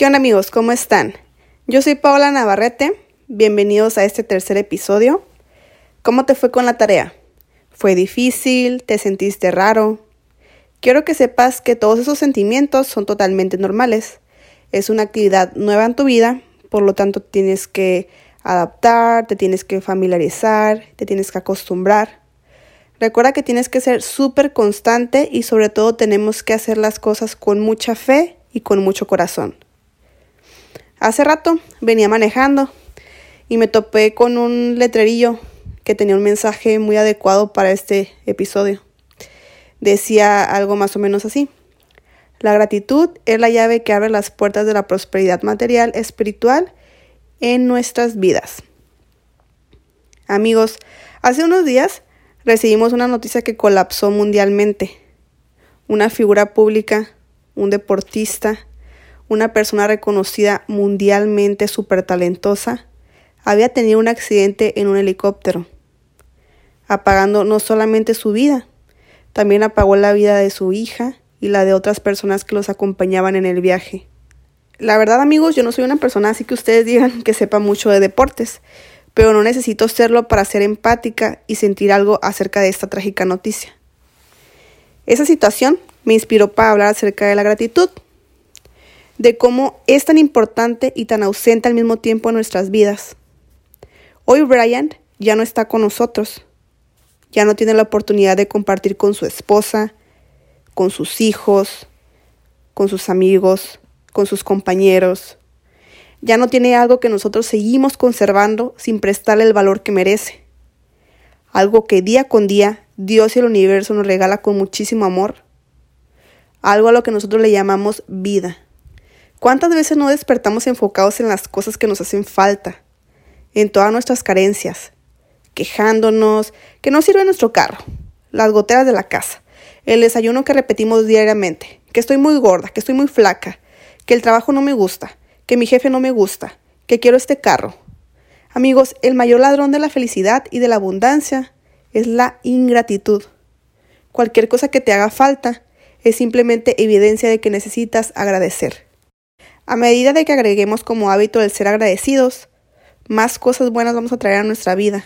¿Qué onda amigos? ¿Cómo están? Yo soy Paola Navarrete. Bienvenidos a este tercer episodio. ¿Cómo te fue con la tarea? ¿Fue difícil? ¿Te sentiste raro? Quiero que sepas que todos esos sentimientos son totalmente normales. Es una actividad nueva en tu vida, por lo tanto tienes que adaptar, te tienes que familiarizar, te tienes que acostumbrar. Recuerda que tienes que ser súper constante y sobre todo tenemos que hacer las cosas con mucha fe y con mucho corazón. Hace rato venía manejando y me topé con un letrerillo que tenía un mensaje muy adecuado para este episodio. Decía algo más o menos así. La gratitud es la llave que abre las puertas de la prosperidad material, espiritual en nuestras vidas. Amigos, hace unos días recibimos una noticia que colapsó mundialmente. Una figura pública, un deportista, una persona reconocida mundialmente súper talentosa, había tenido un accidente en un helicóptero, apagando no solamente su vida, también apagó la vida de su hija y la de otras personas que los acompañaban en el viaje. La verdad amigos, yo no soy una persona así que ustedes digan que sepa mucho de deportes, pero no necesito serlo para ser empática y sentir algo acerca de esta trágica noticia. Esa situación me inspiró para hablar acerca de la gratitud, de cómo es tan importante y tan ausente al mismo tiempo en nuestras vidas. Hoy Brian ya no está con nosotros, ya no tiene la oportunidad de compartir con su esposa, con sus hijos, con sus amigos, con sus compañeros. Ya no tiene algo que nosotros seguimos conservando sin prestarle el valor que merece. Algo que día con día Dios y el universo nos regala con muchísimo amor. Algo a lo que nosotros le llamamos vida. ¿Cuántas veces no despertamos enfocados en las cosas que nos hacen falta? En todas nuestras carencias, quejándonos, que no sirve nuestro carro, las goteras de la casa, el desayuno que repetimos diariamente, que estoy muy gorda, que estoy muy flaca, que el trabajo no me gusta, que mi jefe no me gusta, que quiero este carro. Amigos, el mayor ladrón de la felicidad y de la abundancia es la ingratitud. Cualquier cosa que te haga falta es simplemente evidencia de que necesitas agradecer. A medida de que agreguemos como hábito el ser agradecidos, más cosas buenas vamos a traer a nuestra vida.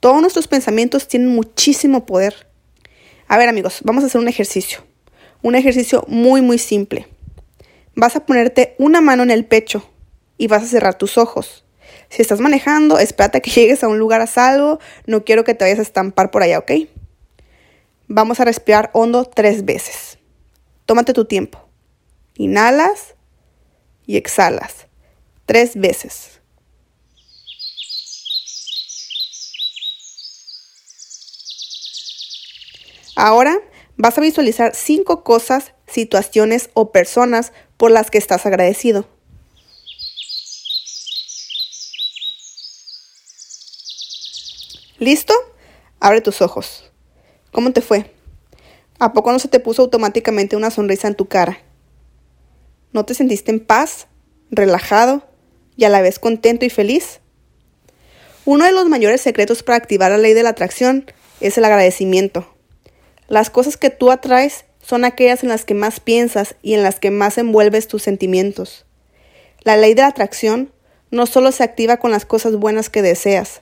Todos nuestros pensamientos tienen muchísimo poder. A ver amigos, vamos a hacer un ejercicio. Un ejercicio muy muy simple vas a ponerte una mano en el pecho y vas a cerrar tus ojos. Si estás manejando, espérate a que llegues a un lugar a salvo. No quiero que te vayas a estampar por allá, ¿ok? Vamos a respirar hondo tres veces. Tómate tu tiempo. Inhalas y exhalas. Tres veces. Ahora vas a visualizar cinco cosas, situaciones o personas por las que estás agradecido. ¿Listo? Abre tus ojos. ¿Cómo te fue? ¿A poco no se te puso automáticamente una sonrisa en tu cara? ¿No te sentiste en paz, relajado y a la vez contento y feliz? Uno de los mayores secretos para activar la ley de la atracción es el agradecimiento. Las cosas que tú atraes son aquellas en las que más piensas y en las que más envuelves tus sentimientos. La ley de la atracción no solo se activa con las cosas buenas que deseas,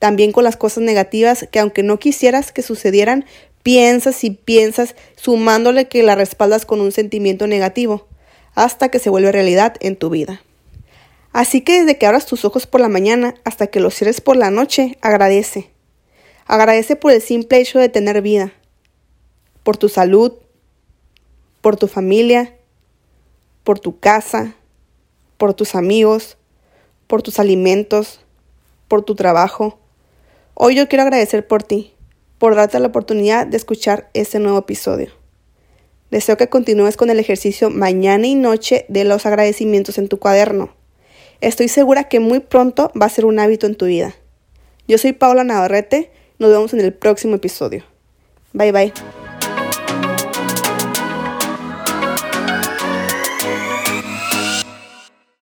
también con las cosas negativas que aunque no quisieras que sucedieran, piensas y piensas sumándole que la respaldas con un sentimiento negativo, hasta que se vuelve realidad en tu vida. Así que desde que abras tus ojos por la mañana hasta que los cierres por la noche, agradece. Agradece por el simple hecho de tener vida, por tu salud, por tu familia, por tu casa, por tus amigos, por tus alimentos, por tu trabajo. Hoy yo quiero agradecer por ti, por darte la oportunidad de escuchar este nuevo episodio. Deseo que continúes con el ejercicio mañana y noche de los agradecimientos en tu cuaderno. Estoy segura que muy pronto va a ser un hábito en tu vida. Yo soy Paula Navarrete, nos vemos en el próximo episodio. Bye bye.